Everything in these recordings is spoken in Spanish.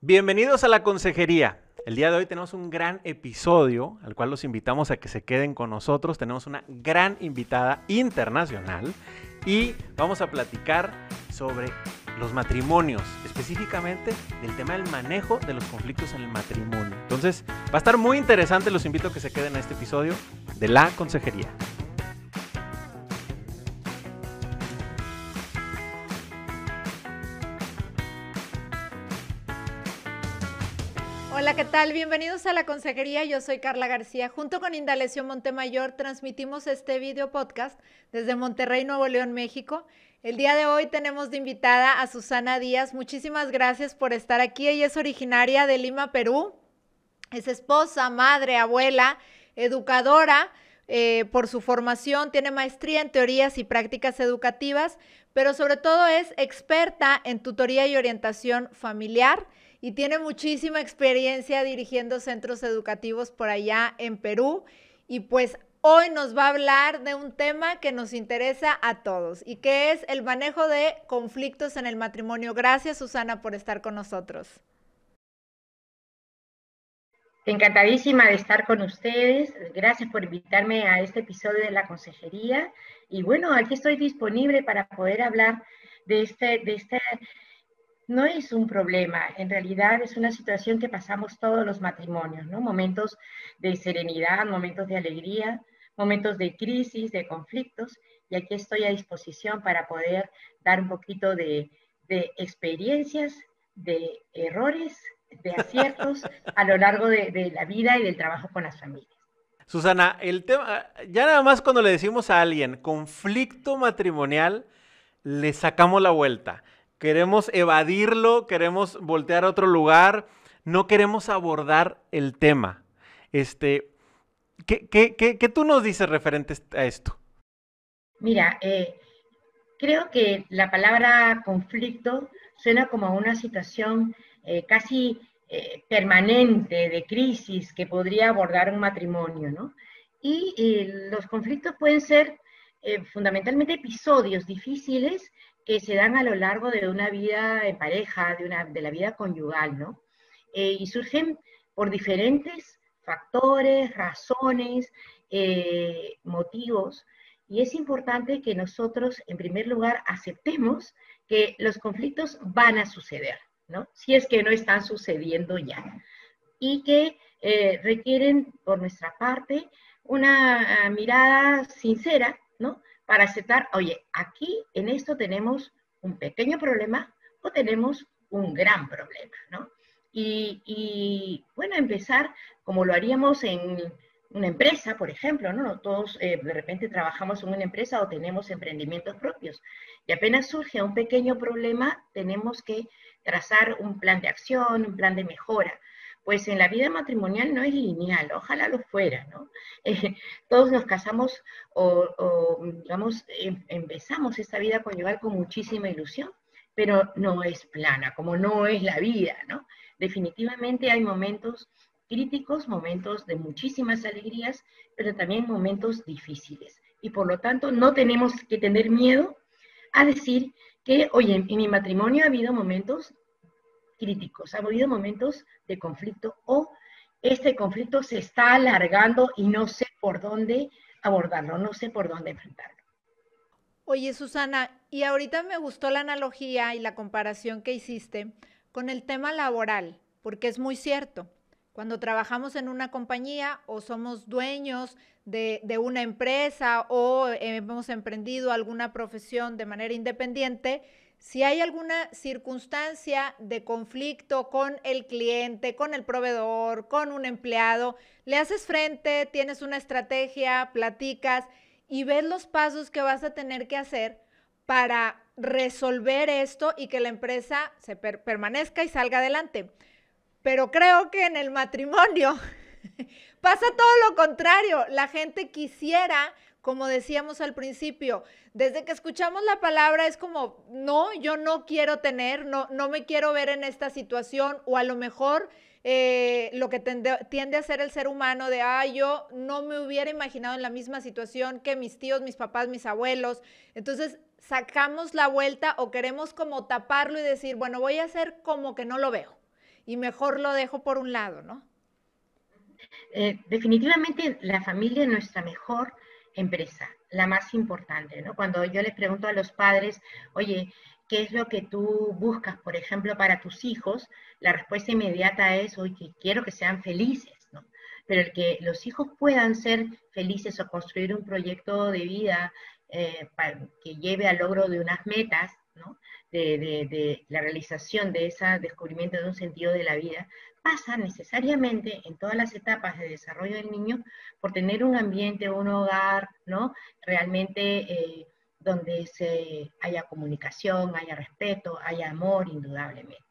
Bienvenidos a la consejería. El día de hoy tenemos un gran episodio al cual los invitamos a que se queden con nosotros. Tenemos una gran invitada internacional y vamos a platicar sobre los matrimonios, específicamente del tema del manejo de los conflictos en el matrimonio. Entonces, va a estar muy interesante, los invito a que se queden a este episodio de la consejería. Hola, ¿qué tal? Bienvenidos a la consejería. Yo soy Carla García. Junto con Indalecio Montemayor transmitimos este video podcast desde Monterrey, Nuevo León, México. El día de hoy tenemos de invitada a Susana Díaz. Muchísimas gracias por estar aquí. Ella es originaria de Lima, Perú. Es esposa, madre, abuela, educadora. Eh, por su formación, tiene maestría en teorías y prácticas educativas, pero sobre todo es experta en tutoría y orientación familiar y tiene muchísima experiencia dirigiendo centros educativos por allá en Perú. Y pues hoy nos va a hablar de un tema que nos interesa a todos y que es el manejo de conflictos en el matrimonio. Gracias Susana por estar con nosotros. Encantadísima de estar con ustedes. Gracias por invitarme a este episodio de la consejería. Y bueno, aquí estoy disponible para poder hablar de este, de este no es un problema, en realidad es una situación que pasamos todos los matrimonios, ¿no? Momentos de serenidad, momentos de alegría, momentos de crisis, de conflictos, y aquí estoy a disposición para poder dar un poquito de, experiencias, de errores, de aciertos a lo largo de, de la vida y del trabajo con las familias. Susana, el tema, ya nada más cuando le decimos a alguien conflicto matrimonial, le sacamos la vuelta queremos evadirlo, queremos voltear a otro lugar, no queremos abordar el tema. Este, ¿qué, qué, tú nos dices referente a esto? Mira, eh, creo que la palabra conflicto suena como una situación eh, casi eh, permanente de crisis que podría abordar un matrimonio, ¿no? Y los conflictos pueden ser fundamentalmente episodios difíciles que se dan a lo largo de una vida en pareja, de, una, de la vida conyugal, ¿no? Eh, y surgen por diferentes factores, razones, eh, motivos, y es importante que nosotros, en primer lugar, aceptemos que los conflictos van a suceder, ¿no? Si es que no están sucediendo ya. Y que eh, requieren, por nuestra parte, una ah, mirada sincera, ¿no? Para aceptar, oye, aquí en esto tenemos un pequeño problema o tenemos un gran problema, ¿no? Y, bueno, empezar como lo haríamos en una empresa, por ejemplo, ¿no? Todos eh, de repente trabajamos en una empresa o tenemos emprendimientos propios y apenas surge un pequeño problema, tenemos que trazar un plan de acción, un plan de mejora pues en la vida matrimonial no es lineal, ojalá lo fuera, ¿no? Eh, todos nos casamos o, digamos, em, empezamos esta vida conyugal con muchísima ilusión, pero no es plana, como no es la vida, ¿no? Definitivamente hay momentos críticos, momentos de muchísimas alegrías, pero también momentos difíciles. Y por lo tanto, no tenemos que tener miedo a decir que, oye, en mi matrimonio ha habido momentos críticos, ha habido momentos de conflicto o este conflicto se está alargando y no sé por dónde abordarlo, no sé por dónde enfrentarlo. Oye, Susana, y ahorita me gustó la analogía y la comparación que hiciste con el tema laboral, porque es muy cierto. Cuando trabajamos en una compañía o somos dueños de, de una empresa o hemos emprendido alguna profesión de manera independiente, si hay alguna circunstancia de conflicto con el cliente, con el proveedor, con un empleado, le haces frente, tienes una estrategia, platicas y ves los pasos que vas a tener que hacer para resolver esto y que la empresa se permanezca y salga adelante. Pero creo que en el matrimonio pasa todo lo contrario. La gente quisiera como decíamos al principio, desde que escuchamos la palabra es como, no, yo no quiero tener, no, no me quiero ver en esta situación, o a lo mejor eh, lo que tiende, a ser el ser humano de, ah, yo no me hubiera imaginado en la misma situación que mis tíos, mis papás, mis abuelos. Entonces sacamos la vuelta o queremos como taparlo y decir, bueno, voy a hacer como que no lo veo. y mejor lo dejo por un lado, ¿no? Eh, definitivamente la familia es nuestra mejor empresa, la más importante, ¿no? Cuando yo les pregunto a los padres, oye, ¿qué es lo que tú buscas, por ejemplo, para tus hijos? La respuesta inmediata es, oye, quiero que sean felices, ¿no? Pero el que los hijos puedan ser felices o construir un proyecto de vida eh, que lleve al logro de unas metas, de, la realización de ese descubrimiento de un sentido de la vida, pasa necesariamente en todas las etapas de desarrollo del niño por tener un ambiente, un hogar, ¿no? Realmente eh, donde se haya comunicación, haya respeto, haya amor, indudablemente.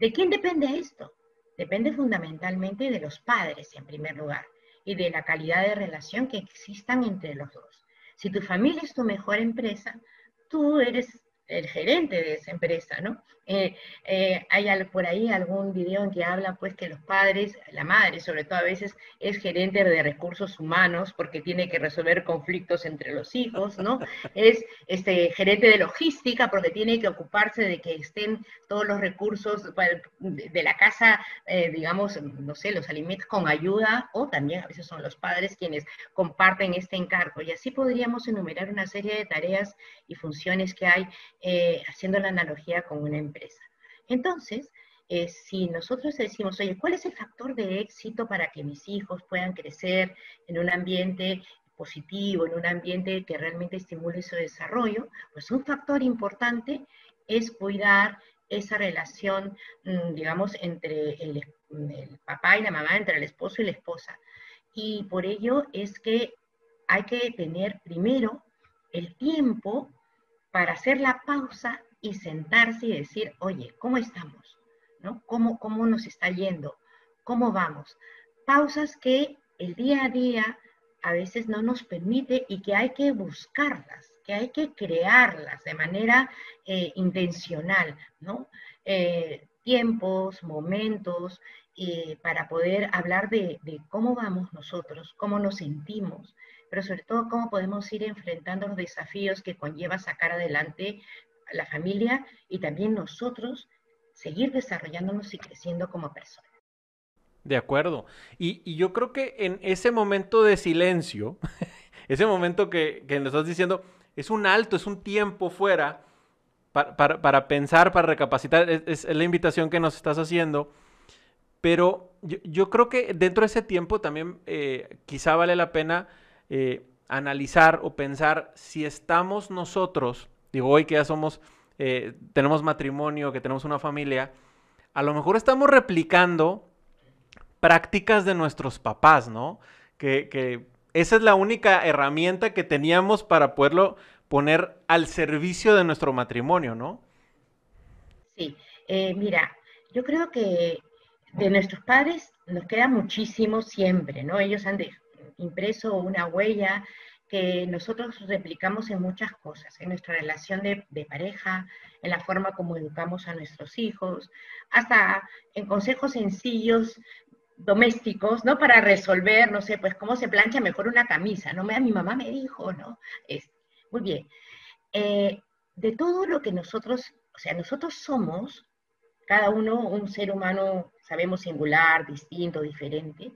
¿De quién depende esto? Depende fundamentalmente de los padres, en primer lugar, y de la calidad de relación que existan entre los dos. Si tu familia es tu mejor empresa, tú eres el gerente de esa empresa, ¿no? Eh, eh, hay por ahí algún video en que habla pues que los padres, la madre sobre todo a veces es gerente de recursos humanos porque tiene que resolver conflictos entre los hijos, ¿no? Es este, gerente de logística porque tiene que ocuparse de que estén todos los recursos de la casa, eh, digamos, no sé, los alimentos con ayuda o también a veces son los padres quienes comparten este encargo y así podríamos enumerar una serie de tareas y funciones que hay haciendo la analogía con una empresa. Entonces, eh, si nosotros decimos, oye, ¿cuál es el factor de éxito para que mis hijos puedan crecer en un ambiente positivo, en un ambiente que realmente estimule su desarrollo? Pues un factor importante es cuidar esa relación, mm, digamos, entre el, el papá y la mamá, entre el esposo y la esposa. Y por ello es que hay que tener primero el tiempo para hacer la pausa y sentarse y decir, oye, ¿cómo estamos? ¿No? ¿Cómo, ¿Cómo nos está yendo? ¿Cómo vamos? Pausas que el día a día a veces no nos permite y que hay que buscarlas, que hay que crearlas de manera eh, intencional, ¿no? Eh, tiempos, momentos, eh, para poder hablar de, de, cómo vamos nosotros, cómo nos sentimos, pero sobre todo cómo podemos ir enfrentando los desafíos que conlleva sacar adelante la familia y también nosotros seguir desarrollándonos y creciendo como personas. De acuerdo. Y, yo creo que en ese momento de silencio, ese momento que, que, nos estás diciendo, es un alto, es un tiempo fuera para, pensar, para recapacitar, es, la invitación que nos estás haciendo. Pero yo, creo que dentro de ese tiempo también eh, quizá vale la pena eh, analizar o pensar si estamos nosotros digo, hoy que ya somos, eh, tenemos matrimonio, que tenemos una familia, a lo mejor estamos replicando prácticas de nuestros papás, ¿no? Que, esa es la única herramienta que teníamos para poderlo poner al servicio de nuestro matrimonio, ¿no? Sí, eh, mira, yo creo que de nuestros padres nos queda muchísimo siempre, ¿no? Ellos han impreso una huella que nosotros replicamos en muchas cosas, en nuestra relación de, pareja, en la forma como educamos a nuestros hijos, hasta en consejos sencillos domésticos, ¿no? Para resolver, no sé, pues cómo se plancha mejor una camisa, ¿no? Mi mamá me dijo, ¿no? Es, muy bien. Eh, de todo lo que nosotros, o sea, nosotros somos, cada uno un ser humano, sabemos, singular, distinto, diferente,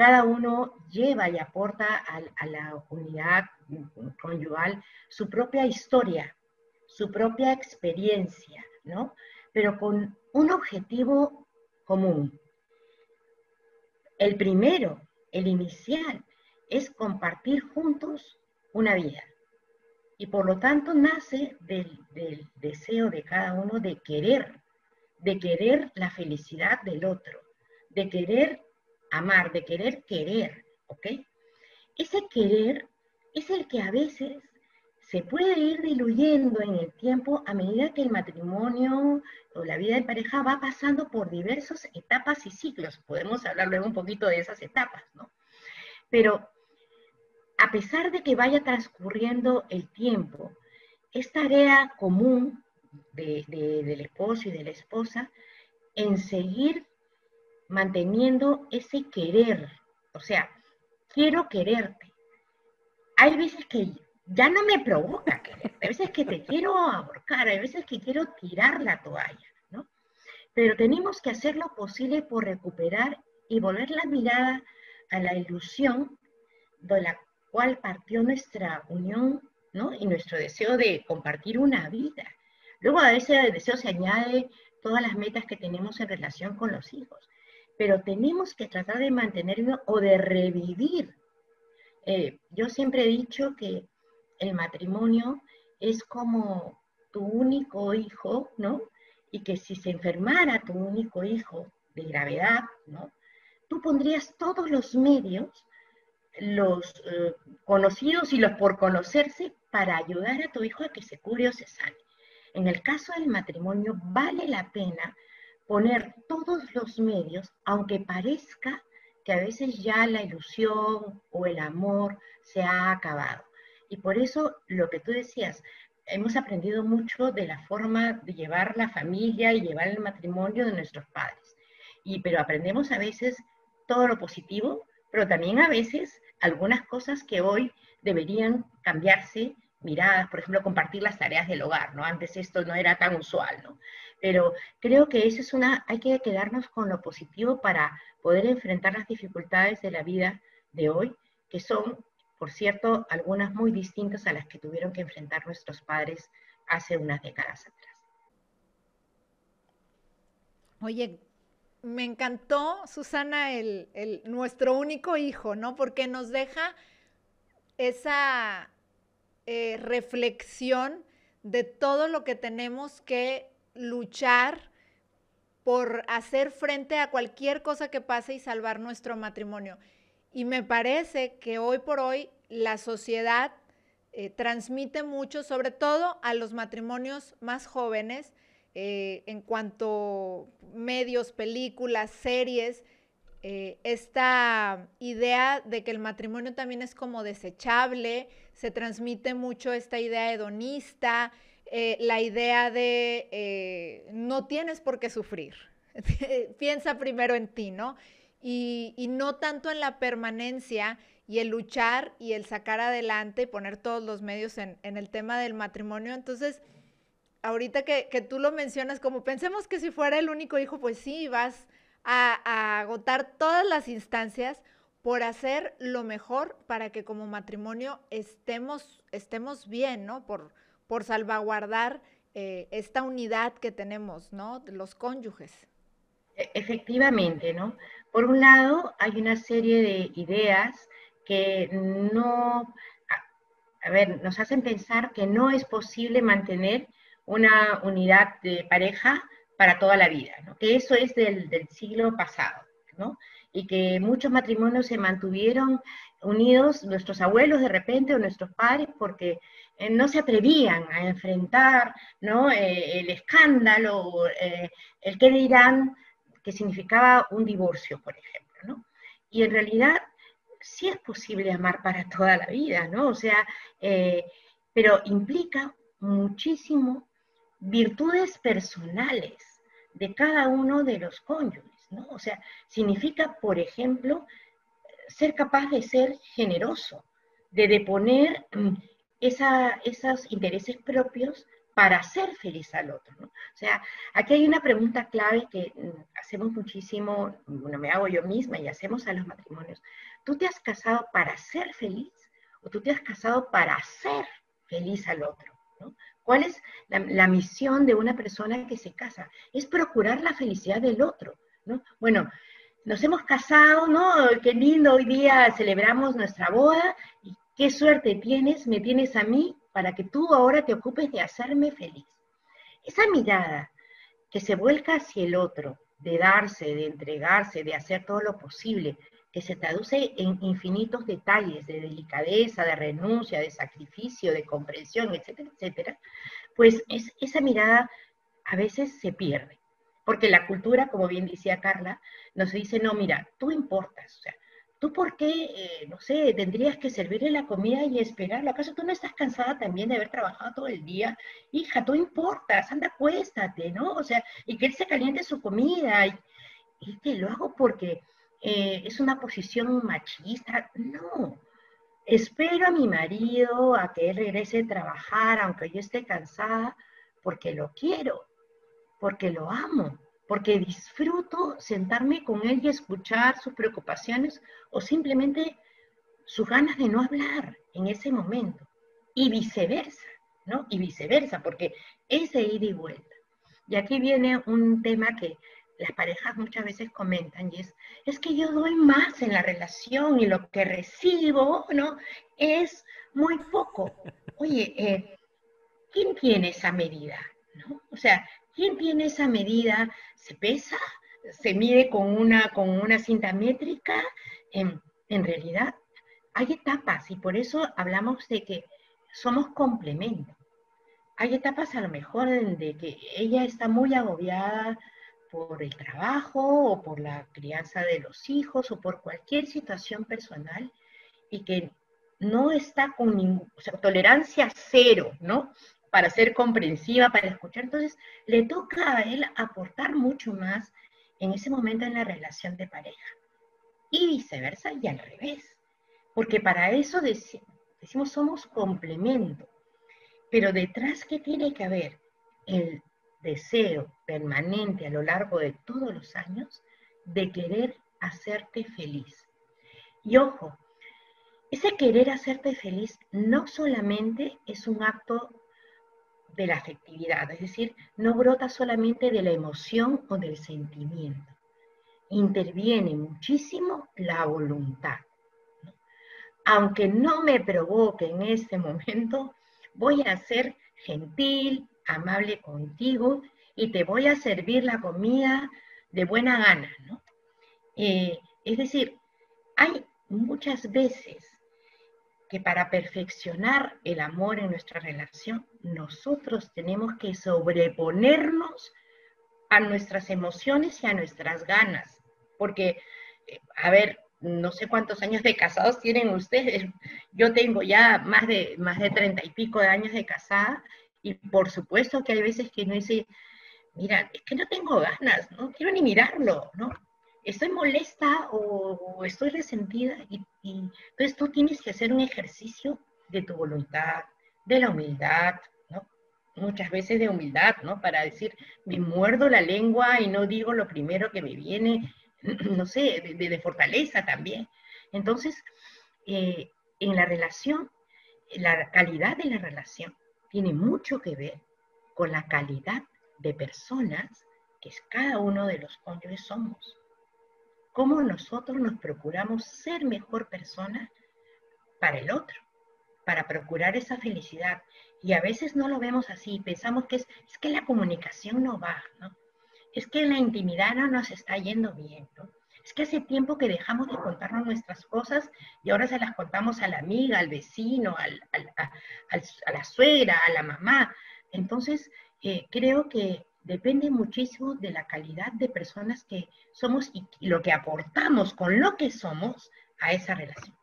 cada uno lleva y aporta a, la unidad conyugal su propia historia, su propia experiencia, ¿no? Pero con un objetivo común. El primero, el inicial, es compartir juntos una vida. Y por lo tanto nace del, del, deseo de cada uno de querer, de querer la felicidad del otro, de querer amar, de querer querer, ¿ok? Ese querer es el que a veces se puede ir diluyendo en el tiempo a medida que el matrimonio o la vida de pareja va pasando por diversas etapas y ciclos. Podemos hablar luego un poquito de esas etapas, ¿no? Pero a pesar de que vaya transcurriendo el tiempo, es tarea común del esposo y de la esposa en seguir manteniendo ese querer. O sea, quiero quererte. Hay veces que ya no me provoca querer, hay veces que te quiero ahorcar, hay veces que quiero tirar la toalla, ¿no? pero tenemos que hacer lo posible por recuperar y volver la mirada a la ilusión de la cual partió nuestra unión ¿no? y nuestro deseo de compartir una vida. Luego a ese deseo se añade todas las metas que tenemos en relación con los hijos, pero tenemos que tratar de mantenerlo o de revivir. Eh, yo siempre he dicho que el matrimonio es como tu único hijo, ¿no? Y que si se enfermara tu único hijo de gravedad, ¿no? Tú pondrías todos los medios, los eh, conocidos y los por conocerse, para ayudar a tu hijo a que se cure o se sane. En el caso del matrimonio, vale la pena poner todos los medios, aunque parezca que a veces ya la ilusión o el amor se ha acabado. Y por eso lo que tú decías, hemos aprendido mucho de la forma de llevar la familia y llevar el matrimonio de nuestros padres. Y, pero aprendemos a veces todo lo positivo, pero también a veces algunas cosas que hoy deberían cambiarse miradas, por ejemplo, compartir las tareas del hogar, ¿no? Antes esto no era tan usual, ¿no? Pero creo que eso es una, hay que quedarnos con lo positivo para poder enfrentar las dificultades de la vida de hoy, que son, por cierto, algunas muy distintas a las que tuvieron que enfrentar nuestros padres hace unas décadas atrás. Oye, me encantó, Susana, el, nuestro único hijo, ¿no? Porque nos deja esa eh, reflexión de todo lo que tenemos que luchar por hacer frente a cualquier cosa que pase y salvar nuestro matrimonio. Y me parece que hoy por hoy la sociedad eh, transmite mucho, sobre todo a los matrimonios más jóvenes, eh, en cuanto medios, películas, series, eh, esta idea de que el matrimonio también es como desechable, se transmite mucho esta idea hedonista, eh, la idea de eh, no tienes por qué sufrir, piensa primero en ti, ¿no? Y, no tanto en la permanencia y el luchar y el sacar adelante y poner todos los medios en, el tema del matrimonio. Entonces, ahorita que, que tú lo mencionas, como pensemos que si fuera el único hijo, pues sí, vas a, agotar todas las instancias por hacer lo mejor para que como matrimonio estemos, estemos bien, ¿no? Por, por salvaguardar eh, esta unidad que tenemos, ¿no? Los cónyuges. E, efectivamente, ¿no? Por un lado, hay una serie de ideas que no, a ver, nos hacen pensar que no es posible mantener una unidad de pareja para toda la vida, ¿no? que eso es del, siglo pasado, ¿no? y que muchos matrimonios se mantuvieron unidos, nuestros abuelos de repente o nuestros padres, porque eh, no se atrevían a enfrentar ¿no? Eh, el escándalo, eh, el qué dirán, que significaba un divorcio, por ejemplo. ¿no? Y en realidad sí es posible amar para toda la vida, ¿no? O sea, pero implica muchísimo virtudes personales de cada uno de los cónyuges, ¿no? O sea, significa, por ejemplo, ser capaz de ser generoso, de deponer mm, esos intereses propios para hacer feliz al otro. ¿no? O sea, aquí hay una pregunta clave que mm, hacemos muchísimo, bueno, me hago yo misma y hacemos a los matrimonios. ¿Tú te has casado para ser feliz o tú te has casado para hacer feliz al otro? ¿no? ¿Cuál es la, misión de una persona que se casa? Es procurar la felicidad del otro, ¿no? Bueno, nos hemos casado, ¿no? Qué lindo, hoy día celebramos nuestra boda y qué suerte tienes, me tienes a mí para que tú ahora te ocupes de hacerme feliz. Esa mirada que se vuelca hacia el otro, de darse, de entregarse, de hacer todo lo posible, que se traduce en infinitos detalles de delicadeza, de renuncia, de sacrificio, de comprensión, etcétera, etcétera, pues es, esa mirada a veces se pierde. Porque la cultura, como bien decía Carla, nos dice, no, mira, tú importas, o sea, ¿tú por qué, eh, no sé, tendrías que servirle la comida y esperarlo? ¿Acaso tú no estás cansada también de haber trabajado todo el día? Hija, tú importas, anda, acuéstate, ¿no? O sea, y que él se caliente su comida. Y, y lo hago porque eh, es una posición machista. No. Espero a mi marido a que él regrese a trabajar, aunque yo esté cansada, porque lo quiero, porque lo amo, porque disfruto sentarme con él y escuchar sus preocupaciones o simplemente sus ganas de no hablar en ese momento. Y viceversa, ¿no? Y viceversa, porque es de ida y vuelta. Y aquí viene un tema que las parejas muchas veces comentan y es, es que yo doy más en la relación y lo que recibo, ¿no? Es muy poco. Oye, eh, ¿quién tiene esa medida? ¿no? O sea, ¿quién tiene esa medida? ¿Se pesa? ¿Se mide con una, con una cinta métrica? En, en realidad, hay etapas y por eso hablamos de que somos complementos. Hay etapas a lo mejor de que ella está muy agobiada por el trabajo o por la crianza de los hijos o por cualquier situación personal y que no está con sea, tolerancia cero, ¿no? Para ser comprensiva, para escuchar. Entonces, le toca a él aportar mucho más en ese momento en la relación de pareja. Y viceversa y al revés. Porque para eso decimos somos complemento. Pero detrás, ¿qué tiene que haber? El deseo permanente a lo largo de todos los años de querer hacerte feliz. Y ojo, ese querer hacerte feliz no solamente es un acto de la afectividad, es decir, no brota solamente de la emoción o del sentimiento. Interviene muchísimo la voluntad. Aunque no me provoque en este momento, voy a ser gentil, amable contigo y te voy a servir la comida de buena gana, ¿no? Eh, es decir, hay muchas veces que para perfeccionar el amor en nuestra relación, nosotros tenemos que sobreponernos a nuestras emociones y a nuestras ganas. Porque, eh, a ver, no sé cuántos años de casados tienen ustedes. Yo tengo ya más de, más de treinta y pico de años de casada y por supuesto que hay veces que no dice, mira, es que no tengo ganas, no quiero ni mirarlo, ¿no? Estoy molesta o, estoy resentida y, entonces tú tienes que hacer un ejercicio de tu voluntad, de la humildad, ¿no? Muchas veces de humildad, ¿no? Para decir, me muerdo la lengua y no digo lo primero que me viene, no sé, de, fortaleza también. Entonces, eh, en la relación, la calidad de la relación tiene mucho que ver con la calidad de personas que cada uno de los cónyuges somos. Cómo nosotros nos procuramos ser mejor persona para el otro, para procurar esa felicidad. Y a veces no lo vemos así, pensamos que es, es que la comunicación no va, ¿no? Es que la intimidad no nos está yendo bien. Es que hace tiempo que dejamos de contarnos nuestras cosas y ahora se las contamos a la amiga, al vecino, a, la suegra, a la mamá. Entonces, eh, creo que depende muchísimo de la calidad de personas que somos y lo que aportamos con lo que somos a esa relación.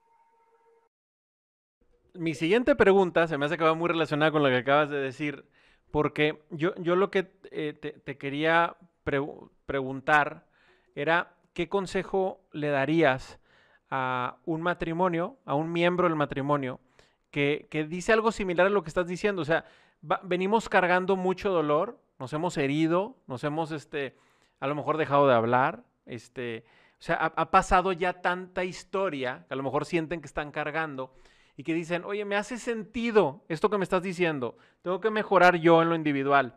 Mi siguiente pregunta se me hace que va muy relacionada con lo que acabas de decir, porque yo, yo lo que eh, te, quería preguntar era ¿qué consejo le darías a un matrimonio, a un miembro del matrimonio, que, dice algo similar a lo que estás diciendo? O sea, venimos cargando mucho dolor, nos hemos herido, nos hemos, este, a lo mejor dejado de hablar, este, o sea, ha, ha, pasado ya tanta historia que a lo mejor sienten que están cargando y que dicen, oye, me hace sentido esto que me estás diciendo, tengo que mejorar yo en lo individual.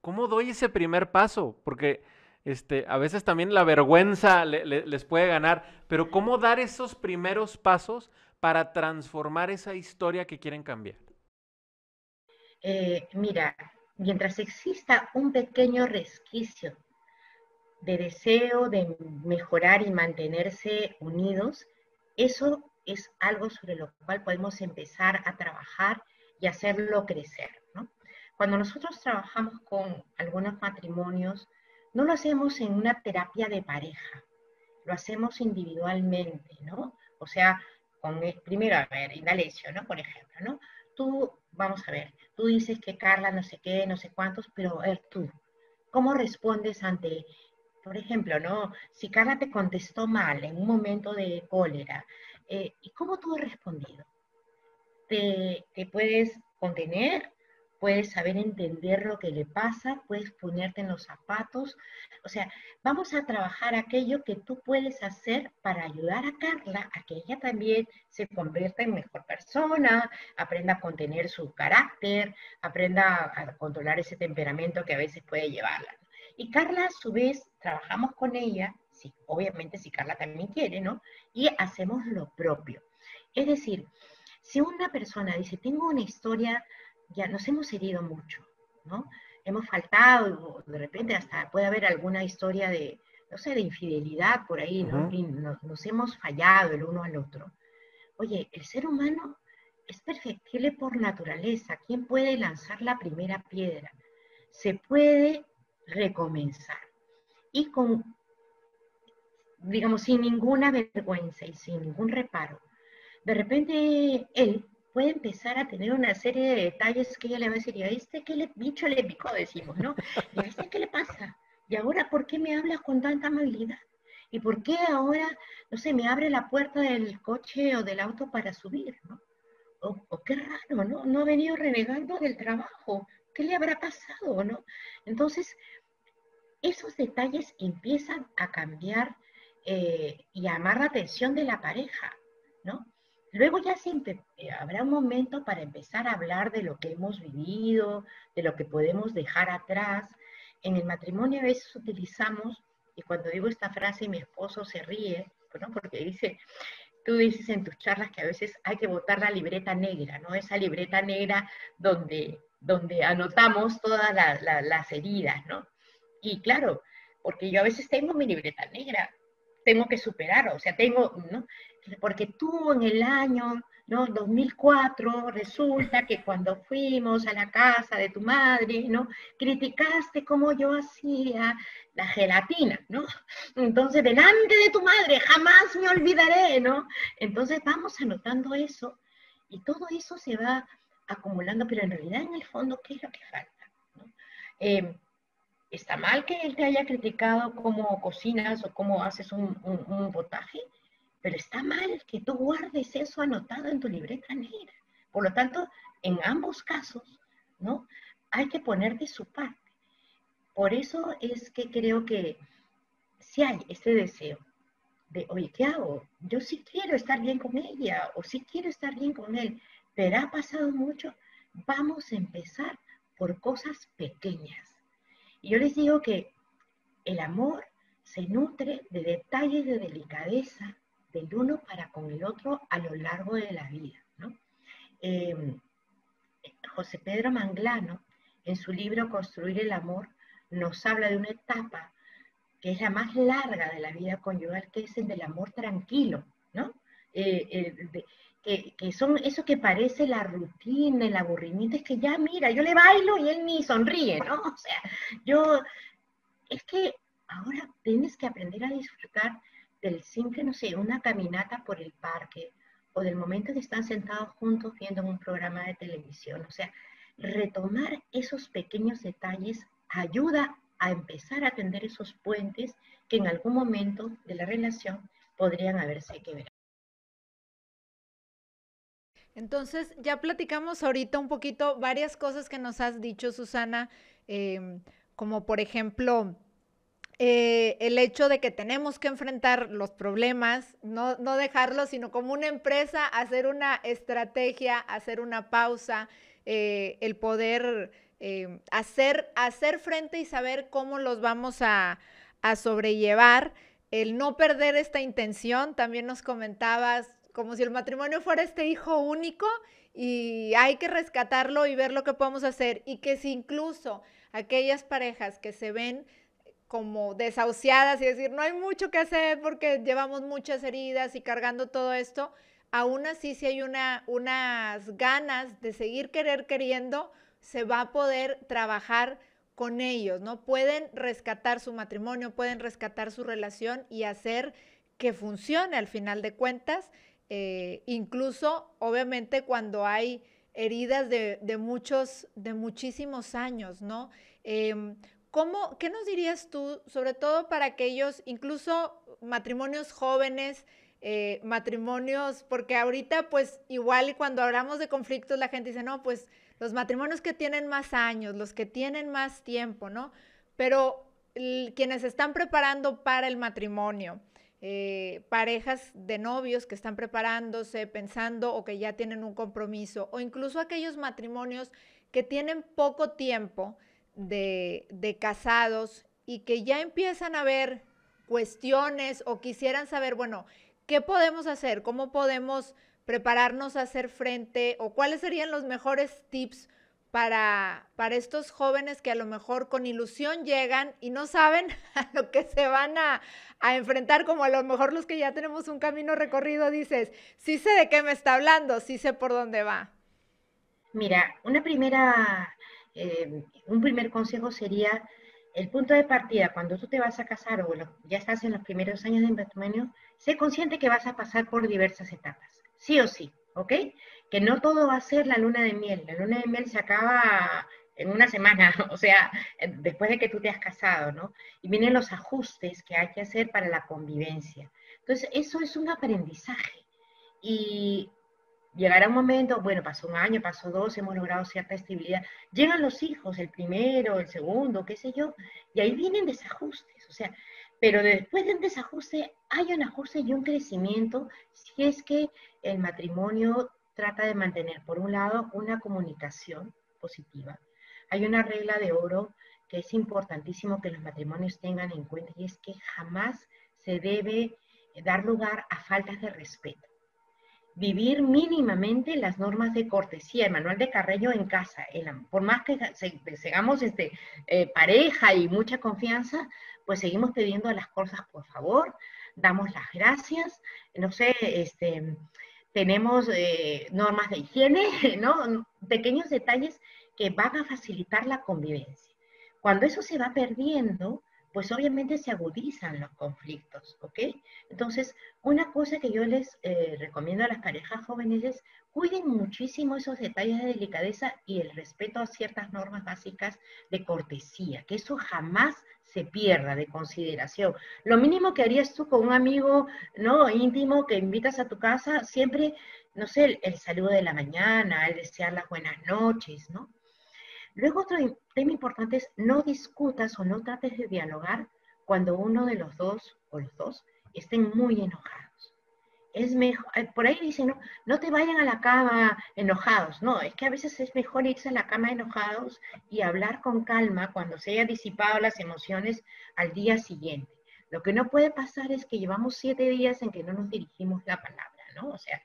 ¿Cómo doy ese primer paso? Porque este, a veces también la vergüenza les puede ganar, pero ¿cómo dar esos primeros pasos para transformar esa historia que quieren cambiar? Eh, mira, mientras exista un pequeño resquicio de deseo de mejorar y mantenerse unidos, eso es algo sobre lo cual podemos empezar a trabajar y hacerlo crecer. Cuando nosotros trabajamos con algunos matrimonios, no lo hacemos en una terapia de pareja, lo hacemos individualmente, ¿no? O sea, primero, a ver, Indalecio, ¿no? Por ejemplo, ¿no? Tú, vamos a ver, tú dices que Carla no sé qué, no sé cuántos, pero a ver, tú, ¿cómo respondes ante, por ejemplo, ¿no? Si Carla te contestó mal en un momento de cólera, eh, ¿y cómo tú has respondido? ¿Te, ¿Te puedes contener puedes saber entender lo que le pasa, puedes ponerte en los zapatos. O sea, vamos a trabajar aquello que tú puedes hacer para ayudar a Carla a que ella también se convierta en mejor persona, aprenda a contener su carácter, aprenda a controlar ese temperamento que a veces puede llevarla. Y Carla, a su vez, trabajamos con ella, sí, obviamente si Carla también quiere, ¿no? Y hacemos lo propio. Es decir, si una persona dice, tengo una historia ya nos hemos herido mucho, ¿no? Hemos faltado, de repente hasta puede haber alguna historia de, no sé, de infidelidad por ahí, ¿no? nos, hemos fallado el uno al otro. Oye, el ser humano es perfectible por naturaleza. ¿Quién puede lanzar la primera piedra? Se puede recomenzar. Y con, digamos, sin ninguna vergüenza y sin ningún reparo. De repente él puede empezar a tener una serie de detalles que ella le va a decir, ¿y a este qué le, bicho le picó? Decimos, ¿no? ¿Y a este qué le pasa? ¿Y ahora por qué me hablas con tanta amabilidad? ¿Y por qué ahora, no sé, me abre la puerta del coche o del auto para subir, ¿no? O, qué raro, ¿no? No ha venido renegando del trabajo. ¿Qué le habrá pasado, no? Entonces, esos detalles empiezan a cambiar eh, y a llamar la atención de la pareja, ¿no? Luego ya eh, habrá un momento para empezar a hablar de lo que hemos vivido, de lo que podemos dejar atrás. En el matrimonio a veces utilizamos, y cuando digo esta frase mi esposo se ríe, ¿no? porque dice, tú dices en tus charlas que a veces hay que botar la libreta negra, ¿no? Esa libreta negra donde, donde anotamos todas las heridas, ¿no? Y claro, porque yo a veces tengo mi libreta negra, tengo que superar, o sea, tengo, ¿no? Porque tú en el año ¿no? 2004 resulta que cuando fuimos a la casa de tu madre, ¿no? Criticaste cómo yo hacía la gelatina, ¿no? Entonces, delante de tu madre, jamás me olvidaré, ¿no? Entonces vamos anotando eso y todo eso se va acumulando, pero en realidad en el fondo, ¿qué es lo que falta? Em, ¿Está mal que él te haya criticado cómo cocinas o cómo haces un, un, un potaje? Pero está mal que tú guardes eso anotado en tu libreta negra. Por lo tanto, en ambos casos, ¿no? Hay que poner de su parte. Por eso es que creo que si hay ese deseo de, oye, ¿qué hago? Yo sí quiero estar bien con ella o sí quiero estar bien con él, pero ha pasado mucho, vamos a empezar por cosas pequeñas. Y yo les digo que el amor se nutre de detalles de delicadeza, del uno para con el otro a lo largo de la vida. Em, José Pedro Manglano, en su libro Construir el Amor, nos habla de una etapa que es la más larga de la vida conyugal, que es el del amor tranquilo, ¿no? Eh, que, que, son eso que parece la rutina, el aburrimiento, es que ya mira, yo le bailo y él ni sonríe, ¿no? O sea, yo, es que ahora tienes que aprender a disfrutar del simple, no sé, una caminata por el parque o del momento que están sentados juntos viendo un programa de televisión. O sea, retomar esos pequeños detalles ayuda a empezar a tender esos puentes que en algún momento de la relación podrían haberse quebrado. Entonces, ya platicamos ahorita un poquito varias cosas que nos has dicho, Susana, em, como por ejemplo, eh, el hecho de que tenemos que enfrentar los problemas, no, no dejarlos, sino como una empresa, hacer una estrategia, hacer una pausa, eh, el poder eh, hacer, hacer frente y saber cómo los vamos a, a sobrellevar, el no perder esta intención, también nos comentabas como si el matrimonio fuera este hijo único y hay que rescatarlo y ver lo que podemos hacer. Y que si incluso aquellas parejas que se ven como desahuciadas y decir, no hay mucho que hacer porque llevamos muchas heridas y cargando todo esto, aún así si hay una, unas ganas de seguir querer queriendo, se va a poder trabajar con ellos, ¿no? Pueden rescatar su matrimonio, pueden rescatar su relación y hacer que funcione al final de cuentas, eh, incluso obviamente cuando hay heridas de, de, muchos, de muchísimos años, ¿no? Em, ¿Cómo, ¿Qué nos dirías tú, sobre todo para aquellos, incluso matrimonios jóvenes, eh, matrimonios, porque ahorita pues igual cuando hablamos de conflictos la gente dice, no, pues los matrimonios que tienen más años, los que tienen más tiempo, ¿no? Pero quienes están preparando para el matrimonio, eh, parejas de novios que están preparándose, pensando o que ya tienen un compromiso, o incluso aquellos matrimonios que tienen poco tiempo de, casados y que ya empiezan a ver cuestiones o quisieran saber, bueno, ¿qué podemos hacer? ¿Cómo podemos prepararnos a hacer frente o cuáles serían los mejores tips para, para estos jóvenes que a lo mejor con ilusión llegan y no saben a lo que se van a, a, enfrentar, como a lo mejor los que ya tenemos un camino recorrido, dices, sí sé de qué me está hablando, sí sé por dónde va. Mira, una primera, eh, un primer consejo sería el punto de partida, cuando tú te vas a casar o ya estás en los primeros años de matrimonio, sé consciente que vas a pasar por diversas etapas, sí o sí, ¿ok? Que no todo va a ser la luna de miel. La luna de miel se acaba en una semana, o sea, después de que tú te has casado, ¿no? Y vienen los ajustes que hay que hacer para la convivencia. Entonces, eso es un aprendizaje. Y llegará un momento, bueno, pasó un año, pasó dos, hemos logrado cierta estabilidad, llegan los hijos, el primero, el segundo, qué sé yo, y ahí vienen desajustes, o sea, pero después de un desajuste hay un ajuste y un crecimiento si es que el matrimonio trata de mantener, por un lado, una comunicación positiva. Hay una regla de oro que es importantísimo que los matrimonios tengan en cuenta y es que jamás se debe dar lugar a faltas de respeto vivir mínimamente las normas de cortesía, el manual de Carreño en casa. por más que seamos este, eh, pareja y mucha confianza, pues seguimos pidiendo las cosas por favor, damos las gracias, no sé, este, tenemos eh, normas de higiene, ¿no? Pequeños detalles que van a facilitar la convivencia. Cuando eso se va perdiendo, pues obviamente se agudizan los conflictos, ¿ok? Entonces, una cosa que yo les eh, recomiendo a las parejas jóvenes es cuiden muchísimo esos detalles de delicadeza y el respeto a ciertas normas básicas de cortesía, que eso jamás se pierda de consideración. Lo mínimo que harías tú con un amigo, ¿no? Íntimo que invitas a tu casa, siempre, no sé, el, el saludo de la mañana, el desear las buenas noches, ¿no? Luego otro tema importante es no discutas o no trates de dialogar cuando uno de los dos o los dos estén muy enojados. Es mejor, eh, por ahí dicen, no, no te vayan a la cama enojados. No, es que a veces es mejor irse a la cama enojados y hablar con calma cuando se haya disipado las emociones al día siguiente. Lo que no puede pasar es que llevamos siete días en que no nos dirigimos la palabra, ¿no? O sea,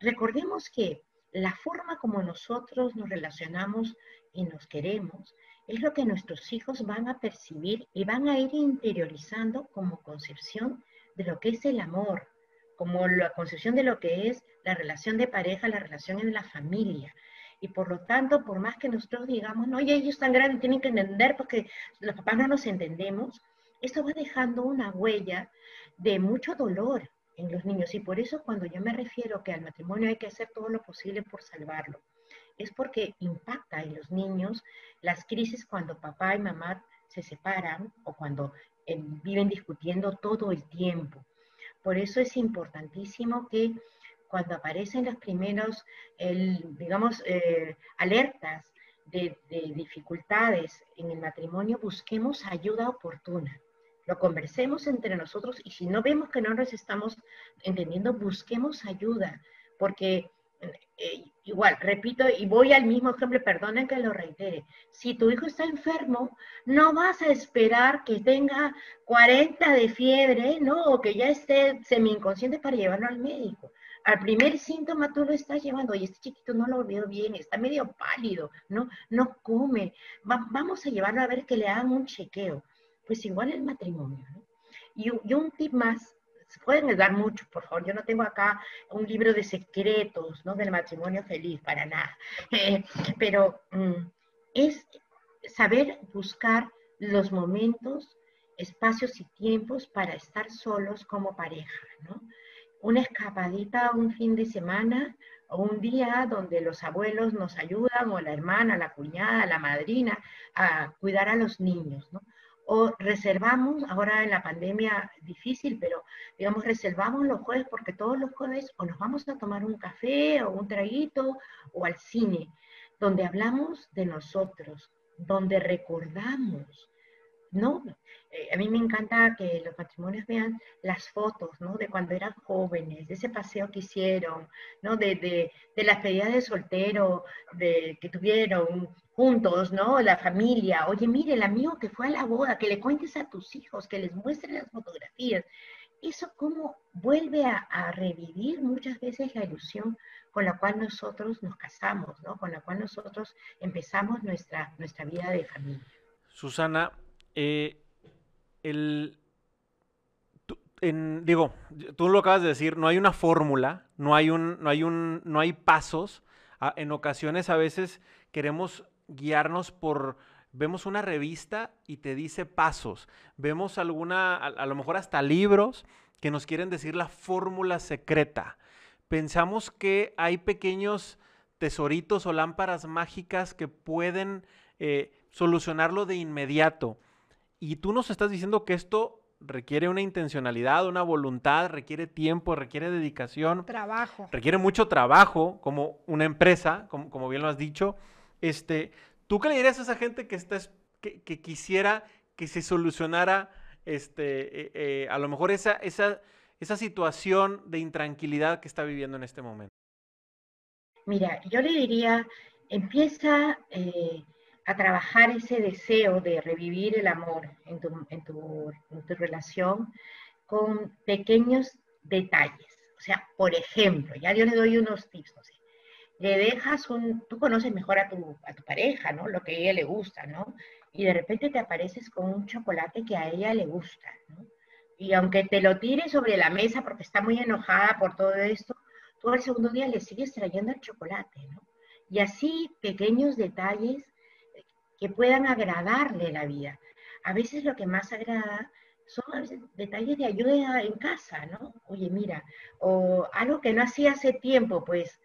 recordemos que la forma como nosotros nos relacionamos y nos queremos es lo que nuestros hijos van a percibir y van a ir interiorizando como concepción de lo que es el amor, como la concepción de lo que es la relación de pareja, la relación en la familia. Y por lo tanto, por más que nosotros digamos, no, oye, ellos están grandes, tienen que entender porque los papás no nos entendemos, esto va dejando una huella de mucho dolor, en los niños. Y por eso cuando yo me refiero que al matrimonio hay que hacer todo lo posible por salvarlo, es porque impacta en los niños las crisis cuando papá y mamá se separan o cuando eh, viven discutiendo todo el tiempo. Por eso es importantísimo que cuando aparecen los primeros, digamos, eh, alertas de, de dificultades en el matrimonio, busquemos ayuda oportuna lo conversemos entre nosotros y si no vemos que no nos estamos entendiendo, busquemos ayuda, porque eh, igual, repito, y voy al mismo ejemplo, perdonen que lo reitere, si tu hijo está enfermo, no vas a esperar que tenga 40 de fiebre, ¿no? O que ya esté semi-inconsciente para llevarlo al médico. Al primer síntoma tú lo estás llevando, y este chiquito no lo veo bien, está medio pálido, ¿no? No come. vamos a llevarlo a ver que le hagan un chequeo pues igual el matrimonio. ¿no? Y, un tip más, se pueden dar mucho, por favor, yo no tengo acá un libro de secretos, ¿no? Del matrimonio feliz, para nada, eh, pero mm, es saber buscar los momentos, espacios y tiempos para estar solos como pareja, ¿no? Una escapadita un fin de semana o un día donde los abuelos nos ayudan, o la hermana, la cuñada, la madrina, a cuidar a los niños, ¿no? O reservamos, ahora en la pandemia difícil, pero digamos, reservamos los jueves porque todos los jueves o nos vamos a tomar un café o un traguito o al cine, donde hablamos de nosotros, donde recordamos, ¿no? Eh, a mí me encanta que los matrimonios vean las fotos, ¿no? De cuando eran jóvenes, de ese paseo que hicieron, ¿no? De, de, las pedidas de soltero de, que tuvieron juntos, ¿no? La familia. Oye, mire, el amigo que fue a la boda, que le cuentes a tus hijos, que les muestres las fotografías. Eso como vuelve a, a revivir muchas veces la ilusión con la cual nosotros nos casamos, ¿no? Con la cual nosotros empezamos nuestra, nuestra vida de familia. Susana, eh, el, digo, tú lo acabas de decir, no hay una fórmula, no hay un, no hay un, no hay pasos. en ocasiones a veces queremos guiarnos por, vemos una revista y te dice pasos, vemos alguna, a, lo mejor hasta libros que nos quieren decir la fórmula secreta. Pensamos que hay pequeños tesoritos o lámparas mágicas que pueden eh, solucionarlo de inmediato. Y tú nos estás diciendo que esto requiere una intencionalidad, una voluntad, requiere tiempo, requiere dedicación. Trabajo. Requiere mucho trabajo, como una empresa, como, bien lo has dicho. Este, ¿Tú qué le dirías a esa gente que, está, que, quisiera que se solucionara este, eh, eh, a lo mejor esa, esa, esa situación de intranquilidad que está viviendo en este momento? Mira, yo le diría, empieza eh, a trabajar ese deseo de revivir el amor en tu, en tu, relación con pequeños detalles. O sea, por ejemplo, ya yo le doy unos tips, no sé, le dejas un, tú conoces mejor a tu, a tu pareja, ¿no? Lo que a ella le gusta, ¿no? Y de repente te apareces con un chocolate que a ella le gusta, ¿no? Y aunque te lo tire sobre la mesa porque está muy enojada por todo esto, tú al segundo día le sigues trayendo el chocolate, ¿no? Y así pequeños detalles que puedan agradarle la vida. A veces lo que más agrada son detalles de ayuda en casa, ¿no? Oye, mira, o algo que no hacía hace tiempo, pues,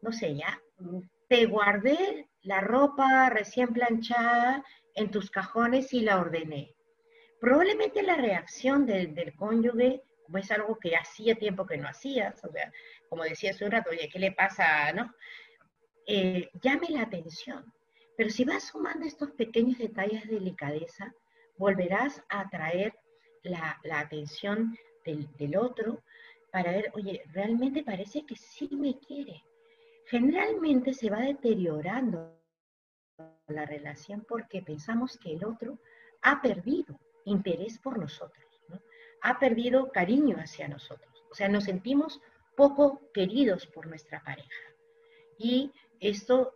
no sé, ya, te guardé la ropa recién planchada en tus cajones y la ordené. Probablemente la reacción del, cónyuge, como es algo que hacía tiempo que no hacías, o sea, como decía hace un rato, oye, ¿qué le pasa, no? Eh, llame la atención. Pero si vas sumando estos pequeños detalles de delicadeza, volverás a atraer la, atención del, del, otro para ver, oye, realmente parece que sí me quiere. Generalmente se va deteriorando la relación porque pensamos que el otro ha perdido interés por nosotros, ¿no? ha perdido cariño hacia nosotros. O sea, nos sentimos poco queridos por nuestra pareja. Y esto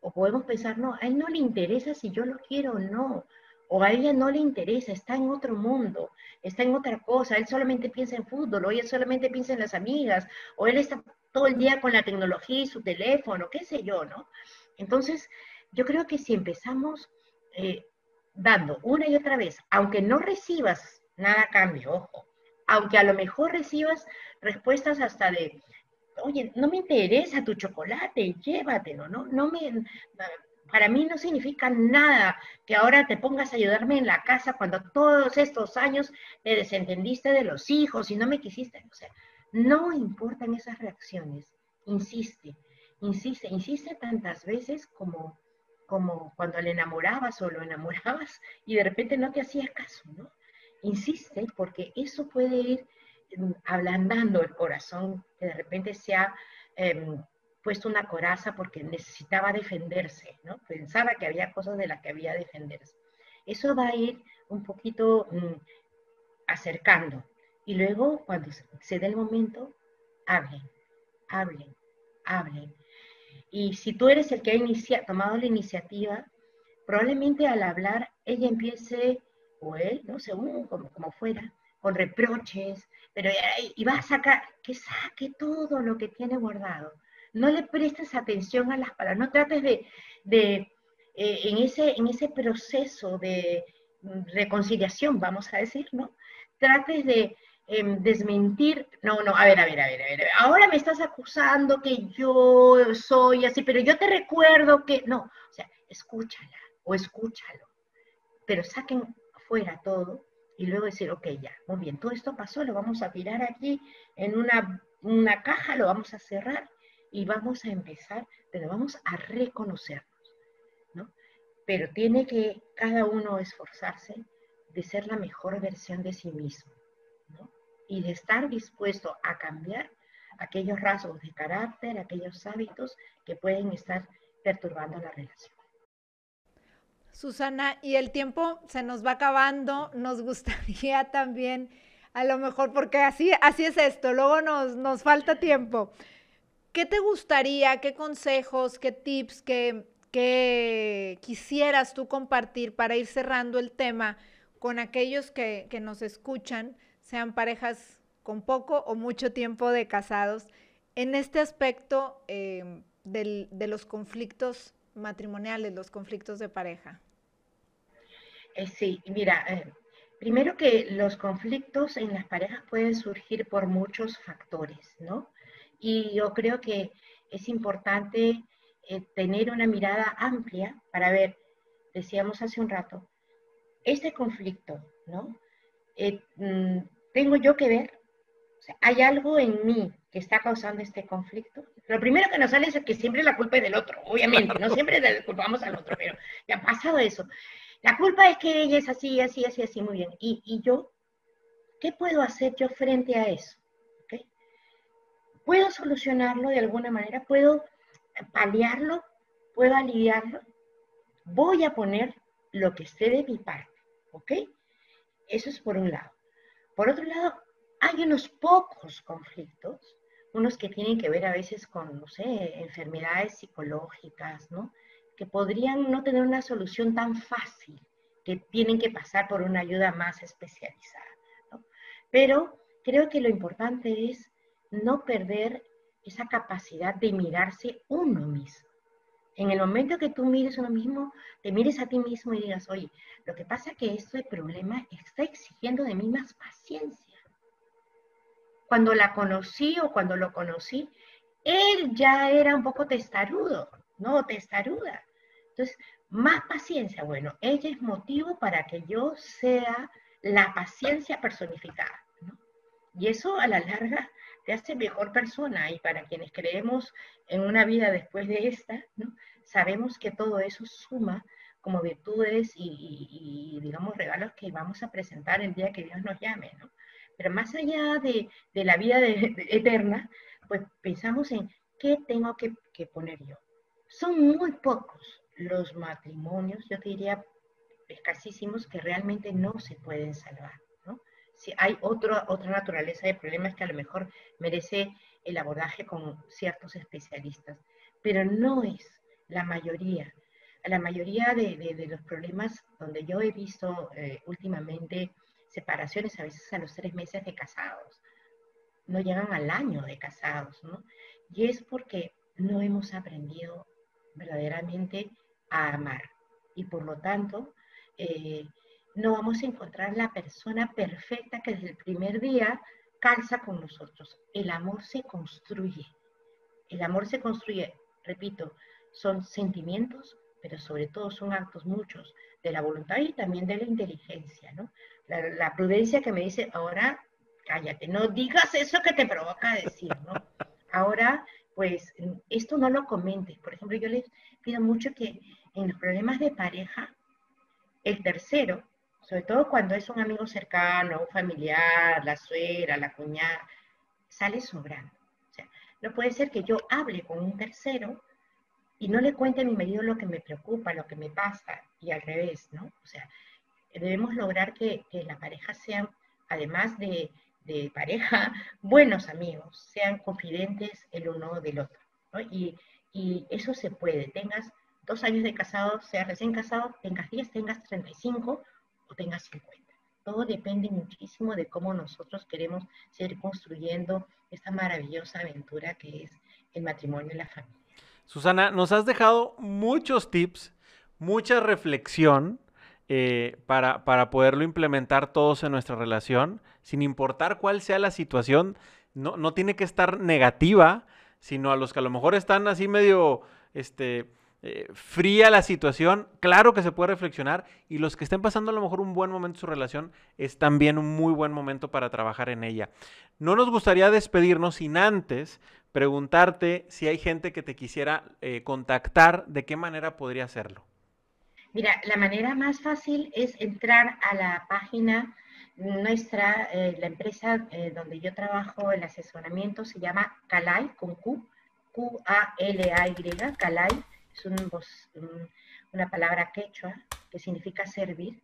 o podemos pensar, no, a él no le interesa si yo lo quiero o no, o a ella no le interesa, está en otro mundo, está en otra cosa, él solamente piensa en fútbol, o ella solamente piensa en las amigas, o él está todo el día con la tecnología y su teléfono, qué sé yo, ¿no? Entonces, yo creo que si empezamos eh, dando una y otra vez, aunque no recibas nada a cambio, ojo, aunque a lo mejor recibas respuestas hasta de, oye, no me interesa tu chocolate, llévatelo, ¿no? no me, para mí no significa nada que ahora te pongas a ayudarme en la casa cuando todos estos años te desentendiste de los hijos y no me quisiste. O sea, no importan esas reacciones. Insiste, insiste, insiste tantas veces como, como cuando le enamorabas o lo enamorabas y de repente no te hacía caso, ¿no? Insiste porque eso puede ir ablandando el corazón, que de repente se ha em, puesto una coraza porque necesitaba defenderse, ¿no? Pensaba que había cosas de las que había defenderse. Eso va a ir un poquito mm, acercando. Y luego, cuando se, dé el momento, hablen, hablen, hablen. Y si tú eres el que ha tomado la iniciativa, probablemente al hablar ella empiece, o él, ¿no? Según como, como fuera, con reproches, pero y va a sacar, que saque todo lo que tiene guardado. No le prestes atención a las palabras, no trates de, de eh, en, ese, en ese proceso de reconciliación, vamos a decir, ¿no? Trates de em, desmentir, no, no, a ver, a ver, a ver, a ver, ahora me estás acusando que yo soy así, pero yo te recuerdo que, no, o sea, escúchala o escúchalo, pero saquen fuera todo y luego decir, ok, ya, muy bien, todo esto pasó, lo vamos a tirar aquí en una, una caja, lo vamos a cerrar y vamos a empezar, pero vamos a reconocernos, ¿no? Pero tiene que cada uno esforzarse de ser la mejor versión de sí mismo, ¿no? Y de estar dispuesto a cambiar aquellos rasgos de carácter, aquellos hábitos que pueden estar perturbando la relación. Susana, y el tiempo se nos va acabando, nos gustaría también, a lo mejor, porque así, así es esto, luego nos, nos falta tiempo. ¿Qué te gustaría, qué consejos, qué tips, qué, quisieras tú compartir para ir cerrando el tema con aquellos que, que nos escuchan, sean parejas con poco o mucho tiempo de casados, en este aspecto eh, del, de los conflictos matrimoniales, los conflictos de pareja? Eh, sí, mira, eh, primero que los conflictos en las parejas pueden surgir por muchos factores, ¿no? Y yo creo que es importante tener una mirada amplia para ver, decíamos hace un rato, este conflicto, ¿no? Mm, ¿Tengo yo que ver hay algo en mí que está causando este conflicto. Lo primero que nos sale es que siempre la culpa es del otro, obviamente, no siempre le culpamos al otro, pero ya ha pasado eso. La culpa es que ella es así, así, así, así, muy bien. ¿Y, yo? ¿Qué puedo hacer yo frente a eso? ¿Puedo solucionarlo de alguna manera? ¿Puedo paliarlo? ¿Puedo aliviarlo? Voy a poner lo que esté de mi parte, ¿ok? Eso es por un lado. Por otro lado, hay unos pocos conflictos, unos que tienen que ver a veces con, no sé, enfermedades psicológicas, ¿no? Que podrían no tener una solución tan fácil, que tienen que pasar por una ayuda más especializada, ¿no? Pero creo que lo importante es no perder esa capacidad de mirarse uno mismo. En el momento que tú mires uno mismo, te mires a ti mismo y digas, oye, lo que pasa es que este problema está exigiendo de mí más paciencia cuando la conocí o cuando lo conocí, él ya era un poco testarudo, ¿no? Testaruda. Entonces, más paciencia. Bueno, ella es motivo para que yo sea la paciencia personificada, ¿no? Y eso a la larga te hace mejor persona y para quienes creemos en una vida después de esta, ¿no? Sabemos que todo eso suma como virtudes y, y, digamos regalos que vamos a presentar el día que Dios nos llame, ¿no? Pero más allá de, la vida eterna, pues pensamos en qué tengo que, poner yo. Son muy pocos los matrimonios, yo te diría escasísimos, que realmente no se pueden salvar. ¿no? Si hay otra naturaleza de problemas que a lo mejor merece el abordaje con ciertos especialistas, pero no es la mayoría. La mayoría de, los problemas donde yo he visto eh, últimamente separaciones a veces a los tres meses de casados, no llegan al año de casados, ¿no? Y es porque no hemos aprendido verdaderamente a amar. Y por lo tanto, eh, no vamos a encontrar la persona perfecta que desde el primer día calza con nosotros. El amor se construye. El amor se construye, repito, son sentimientos, pero sobre todo son actos muchos de la voluntad y también de la inteligencia, ¿no? La, prudencia que me dice, ahora cállate, no digas eso que te provoca decir, ¿no? Ahora, pues, esto no lo comentes. Por ejemplo, yo les pido mucho que en los problemas de pareja, el tercero, sobre todo cuando es un amigo cercano, un familiar, la suegra, la cuñada, sale sobrando. O sea, no puede ser que yo hable con un tercero y no le cuente a mi marido lo que me preocupa, lo que me pasa, y al revés, ¿no? O sea, debemos lograr que, la pareja sean, además de, pareja, buenos amigos, sean confidentes el uno del otro, ¿no? Y, y eso se puede, tengas dos años de casado, seas recién casado, tengas 10, tengas 35 o tengas 50. Todo depende muchísimo de cómo nosotros queremos seguir construyendo esta maravillosa aventura que es el matrimonio y la familia. Susana, nos has dejado muchos tips, mucha reflexión eh, para, para, poderlo implementar todos en nuestra relación, sin importar cuál sea la situación, no, no, tiene que estar negativa, sino a los que a lo mejor están así medio, este, eh, fría la situación, claro que se puede reflexionar y los que estén pasando a lo mejor un buen momento en su relación es también un muy buen momento para trabajar en ella. No nos gustaría despedirnos sin antes preguntarte si hay gente que te quisiera eh, contactar, de qué manera podría hacerlo. Mira, la manera más fácil es entrar a la página nuestra, eh, la empresa donde yo trabajo, el asesoramiento se llama Calai, con Q, Q-A-L-A-Y, Calai es una palabra quechua que significa servir.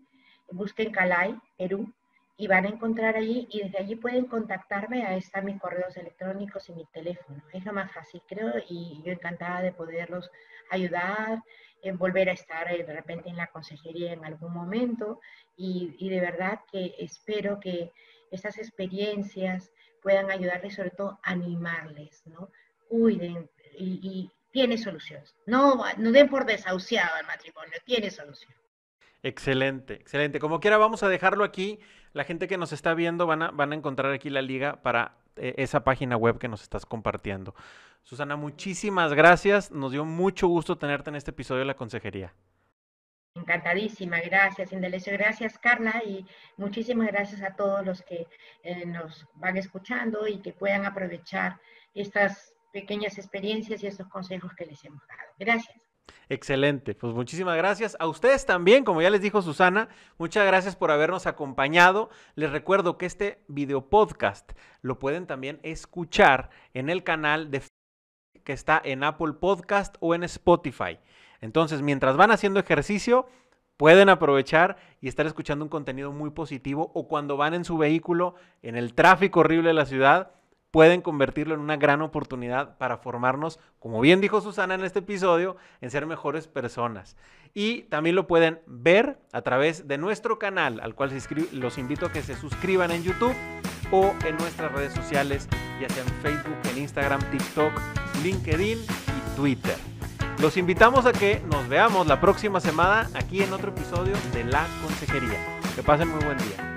Busquen Calai, Perú, y van a encontrar allí y desde allí pueden contactarme. Ahí están mis correos electrónicos y mi teléfono. Es lo más fácil, creo, y yo encantada de poderlos ayudar, en volver a estar eh, de repente en la consejería en algún momento y, y de verdad que espero que estas experiencias puedan ayudarles, sobre todo animarles, ¿no? Cuiden y, tiene solución. No, no den por desahuciado el matrimonio, tiene solución. Excelente, excelente. Como quiera, vamos a dejarlo aquí. La gente que nos está viendo van a, van a encontrar aquí la liga para eh, esa página web que nos estás compartiendo. Susana, muchísimas gracias. Nos dio mucho gusto tenerte en este episodio de la consejería. Encantadísima, gracias Indalecio, gracias Carla y muchísimas gracias a todos los que eh, nos van escuchando y que puedan aprovechar estas pequeñas experiencias y estos consejos que les hemos dado. Gracias. Excelente, pues muchísimas gracias. A ustedes también, como ya les dijo Susana, muchas gracias por habernos acompañado. Les recuerdo que este video podcast lo pueden también escuchar en el canal de que está en Apple Podcast o en Spotify. Entonces, mientras van haciendo ejercicio, pueden aprovechar y estar escuchando un contenido muy positivo o cuando van en su vehículo en el tráfico horrible de la ciudad, pueden convertirlo en una gran oportunidad para formarnos, como bien dijo Susana en este episodio, en ser mejores personas. Y también lo pueden ver a través de nuestro canal, al cual los invito a que se suscriban en YouTube o en nuestras redes sociales, ya sea en Facebook, en Instagram, TikTok, LinkedIn y Twitter. Los invitamos a que nos veamos la próxima semana aquí en otro episodio de La Consejería. Que pasen muy buen día.